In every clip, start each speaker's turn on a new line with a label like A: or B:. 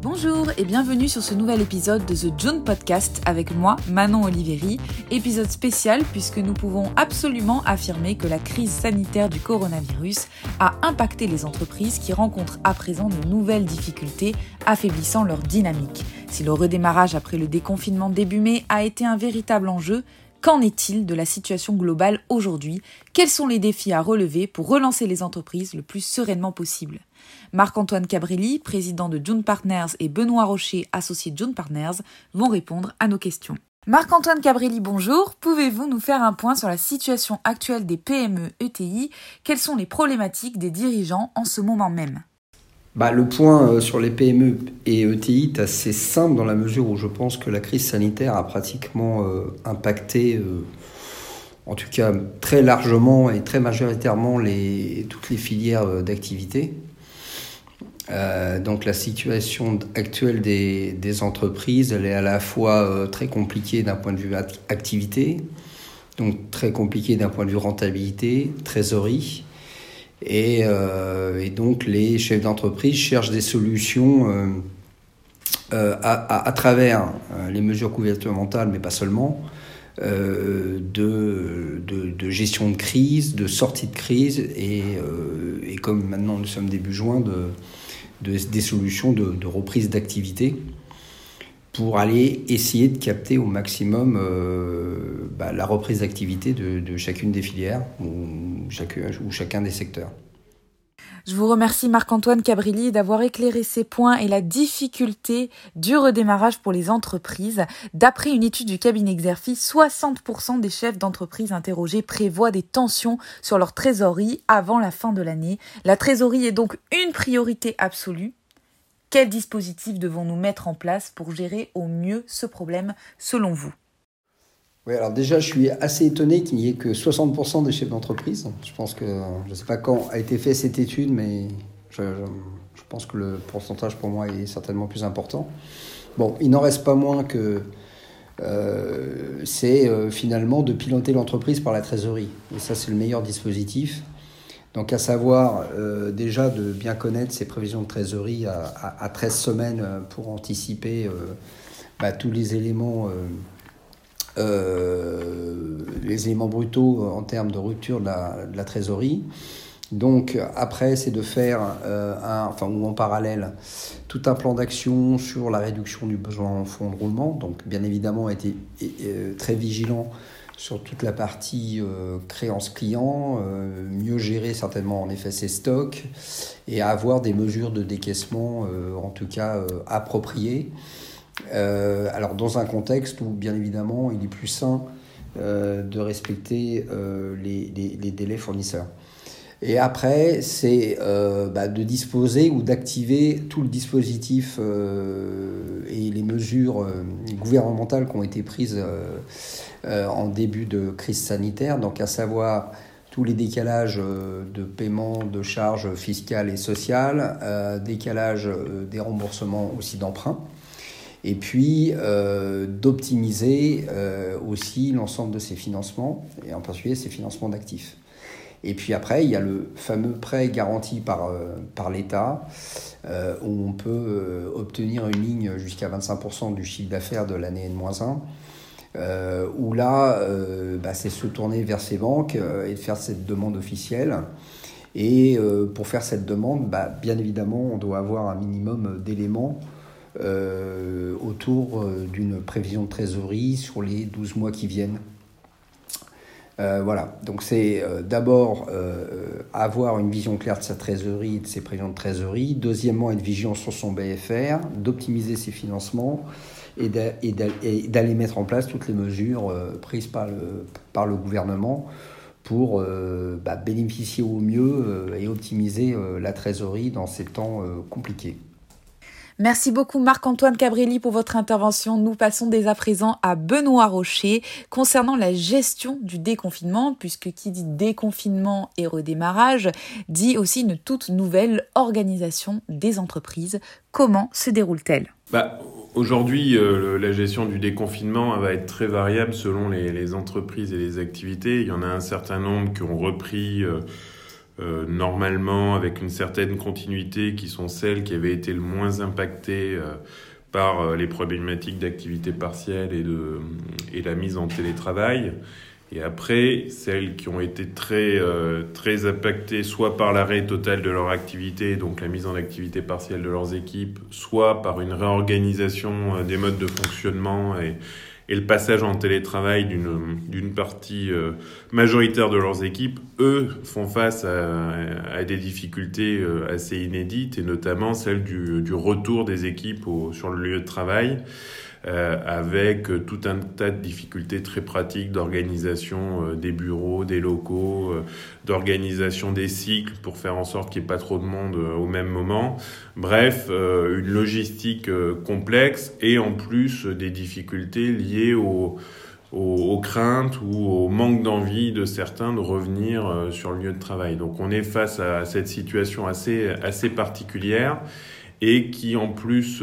A: Bonjour et bienvenue sur ce nouvel épisode de The June Podcast avec moi, Manon Oliveri. Épisode spécial puisque nous pouvons absolument affirmer que la crise sanitaire du coronavirus a impacté les entreprises qui rencontrent à présent de nouvelles difficultés affaiblissant leur dynamique. Si le redémarrage après le déconfinement début mai a été un véritable enjeu, Qu'en est-il de la situation globale aujourd'hui? Quels sont les défis à relever pour relancer les entreprises le plus sereinement possible? Marc-Antoine Cabrelli, président de June Partners, et Benoît Rocher, associé de June Partners, vont répondre à nos questions. Marc-Antoine Cabrelli, bonjour. Pouvez-vous nous faire un point sur la situation actuelle des PME ETI Quelles sont les problématiques des dirigeants en ce moment même?
B: Bah, le point euh, sur les PME et ETI est assez simple dans la mesure où je pense que la crise sanitaire a pratiquement euh, impacté, euh, en tout cas très largement et très majoritairement, toutes les filières d'activité. donc la situation actuelle des, des, entreprises, elle est à la fois très compliquée d'un point de vue activité, donc très compliquée d'un point de vue rentabilité, trésorerie. Euh, et, donc les chefs d'entreprise cherchent des solutions euh, euh, à, travers les mesures gouvernementales, mais pas seulement, de, de, gestion de crise, de sortie de crise, et, et comme maintenant nous sommes début juin, de, des solutions de, reprise d'activité pour aller essayer de capter au maximum bah, la reprise d'activité de, chacune des filières ou, ou chacun des secteurs.
A: Je vous remercie Marc-Antoine Cabrilli d'avoir éclairé ces points et la difficulté du redémarrage pour les entreprises. D'après une étude du cabinet Exerfi, 60% des chefs d'entreprise interrogés prévoient des tensions sur leur trésorerie avant la fin de l'année. La trésorerie est donc une priorité absolue. Quel dispositif devons-nous mettre en place pour gérer au mieux ce problème selon vous?
B: Oui, alors déjà, je suis assez étonné qu'il n'y ait que 60% des chefs d'entreprise. Je pense que, je ne sais pas quand a été faite cette étude, mais je, pense que le pourcentage pour moi est certainement plus important. Bon, il n'en reste pas moins que euh, c'est euh, finalement de piloter l'entreprise par la trésorerie. Et ça, c'est le meilleur dispositif. Donc, à savoir euh, déjà de bien connaître ses prévisions de trésorerie à, 13 semaines pour anticiper bah, tous les éléments euh, les éléments brutaux en termes de rupture de la, trésorerie. Donc après, c'est de faire, euh, un, enfin, ou en parallèle, tout un plan d'action sur la réduction du besoin en fonds de roulement. Donc bien évidemment, euh, très vigilant sur toute la partie créance client, mieux gérer certainement en effet ses stocks et avoir des mesures de décaissement en tout cas appropriées. Euh, alors dans un contexte où bien évidemment il est plus sain euh, de respecter euh, les, délais fournisseurs. Et après, c'est bah, de disposer ou d'activer tout le dispositif et les mesures gouvernementales qui ont été prises en début de crise sanitaire, donc à savoir tous les décalages de paiement de charges fiscales et sociales, décalage des remboursements aussi d'emprunts et puis euh, d'optimiser euh, aussi l'ensemble de ces financements, et en particulier ces financements d'actifs. Et puis après, il y a le fameux prêt garanti par, euh, par l'État, où on peut obtenir une ligne jusqu'à 25% du chiffre d'affaires de l'année N-1, où là, bah, c'est se tourner vers ces banques et de faire cette demande officielle. Et pour faire cette demande, bah, bien évidemment, on doit avoir un minimum d'éléments euh, autour euh, d'une prévision de trésorerie sur les 12 mois qui viennent. Euh, voilà, donc c'est d'abord avoir une vision claire de sa trésorerie et de ses prévisions de trésorerie. Deuxièmement, être vigilant sur son BFR, d'optimiser ses financements et d'aller mettre en place toutes les mesures prises par le, par le gouvernement pour bah, bénéficier au mieux et optimiser la trésorerie dans ces temps compliqués.
A: Merci beaucoup Marc-Antoine Cabrelli pour votre intervention. Nous passons dès à présent à Benoît Rocher concernant la gestion du déconfinement, puisque qui dit déconfinement et redémarrage dit aussi une toute nouvelle organisation des entreprises. Comment se déroule-t-elle?
C: Bah, Aujourd'hui, euh, la gestion du déconfinement va être très variable selon les, entreprises et les activités. Il y en a un certain nombre qui ont repris. Euh, normalement avec une certaine continuité qui sont celles qui avaient été le moins impactées par les problématiques d'activité partielle et, de, et la mise en télétravail. Et après, celles qui ont été très, euh, très impactées soit par l'arrêt total de leur activité, donc la mise en activité partielle de leurs équipes, soit par une réorganisation euh, des modes de fonctionnement et, et le passage en télétravail d'une partie euh, majoritaire de leurs équipes, eux font face à, à des difficultés assez inédites, et notamment celle du, du retour des équipes au, sur le lieu de travail. Euh, avec tout un tas de difficultés très pratiques d'organisation euh, des bureaux, des locaux, euh, d'organisation des cycles pour faire en sorte qu'il n'y ait pas trop de monde au même moment. Bref, une logistique complexe et en plus des difficultés liées aux, craintes ou au manque d'envie de certains de revenir sur le lieu de travail. Donc on est face à cette situation assez, assez particulière et qui en plus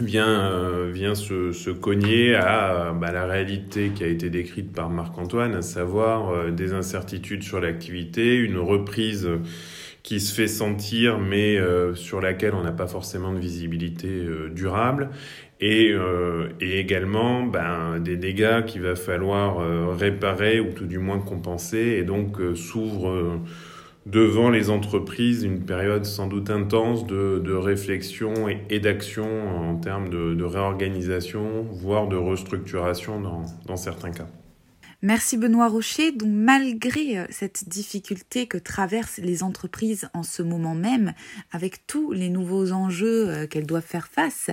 C: vient, euh, vient se, se, cogner à bah, la réalité qui a été décrite par Marc-Antoine, à savoir euh, des incertitudes sur l'activité, une reprise qui se fait sentir mais euh, sur laquelle on n'a pas forcément de visibilité durable. Et, et également ben, des dégâts qu'il va falloir réparer ou tout du moins compenser. Et donc s'ouvre devant les entreprises une période sans doute intense de, de réflexion et, d'action en termes de, réorganisation, voire de restructuration dans, dans certains cas.
A: Merci Benoît Rocher. Donc malgré euh, cette difficulté que traversent les entreprises en ce moment même, avec tous les nouveaux enjeux euh, qu'elles doivent faire face,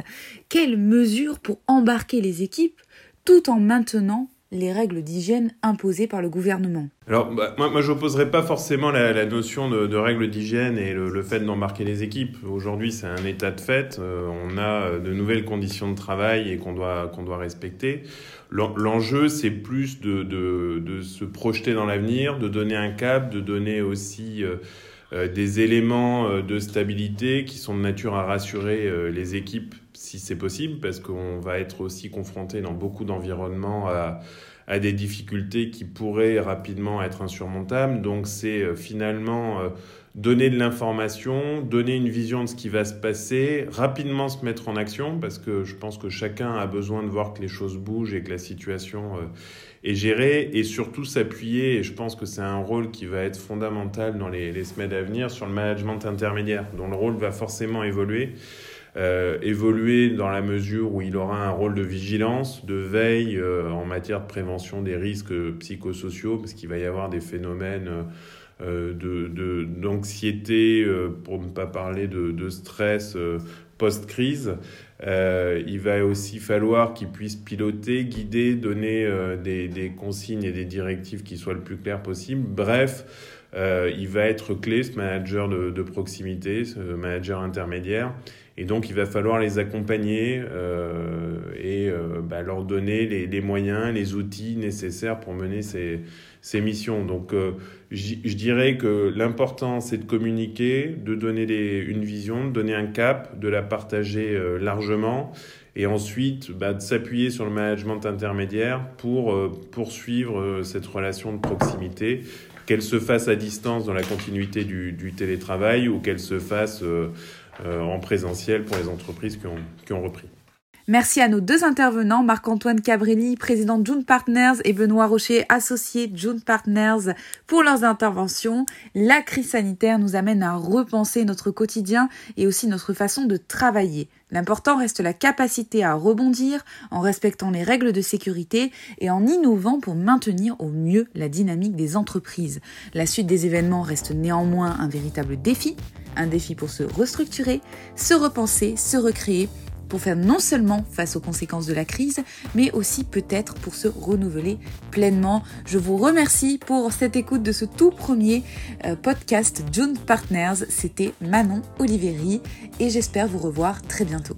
A: quelles mesures pour embarquer les équipes tout en maintenant les règles d'hygiène imposées par le gouvernement
C: Alors, bah, moi, je n'opposerais pas forcément la, la notion de, règles d'hygiène et le, fait d'embarquer les équipes. Aujourd'hui, c'est un état de fait. Euh, on a de nouvelles conditions de travail et qu'on doit, respecter. L'enjeu, c'est plus de, se projeter dans l'avenir, de donner un cap, de donner aussi euh, euh des éléments euh, de stabilité qui sont de nature à rassurer euh, les équipes si c'est possible, parce qu'on va être aussi confronté dans beaucoup d'environnements à, des difficultés qui pourraient rapidement être insurmontables. Donc c'est euh, finalement euh, donner de l'information, donner une vision de ce qui va se passer, rapidement se mettre en action, parce que je pense que chacun a besoin de voir que les choses bougent et que la situation euh, est gérée, et surtout s'appuyer, et je pense que c'est un rôle qui va être fondamental dans les semaines à venir, sur le management intermédiaire, dont le rôle va forcément évoluer euh, évoluer dans la mesure où il aura un rôle de vigilance, de veille euh, en matière de prévention des risques psychosociaux, parce qu'il va y avoir des phénomènes euh, de, d'anxiété, euh, pour ne pas parler de, de stress euh, post-crise. il va aussi falloir qu'il puisse piloter, guider, donner des, des, consignes et des directives qui soient le plus claires possible. Bref, il va être clé, ce manager de, de proximité, ce manager intermédiaire. Et donc, il va falloir les accompagner euh, et euh, bah, leur donner les, les, moyens, les outils nécessaires pour mener ces, ces missions. Donc, euh, je dirais que l'important, c'est de communiquer, de donner une vision, de donner un cap, de la partager euh, largement et ensuite bah, de s'appuyer sur le management intermédiaire pour euh, poursuivre cette relation de proximité, qu'elle se fasse à distance dans la continuité du, télétravail ou qu'elle se fasse euh, en présentiel pour les entreprises qui ont repris.
A: Merci à nos deux intervenants, Marc-Antoine Cabrelli, président de June Partners, et Benoît Rocher, associé de June Partners, pour leurs interventions. La crise sanitaire nous amène à repenser notre quotidien et aussi notre façon de travailler. L'important reste la capacité à rebondir en respectant les règles de sécurité et en innovant pour maintenir au mieux la dynamique des entreprises. La suite des événements reste néanmoins un véritable défi, un défi pour se restructurer, se repenser, se recréer pour faire non seulement face aux conséquences de la crise, mais aussi peut-être pour se renouveler pleinement. Je vous remercie pour cette écoute de ce tout premier euh, podcast June Partners. C'était Manon Oliveri et j'espère vous revoir très bientôt.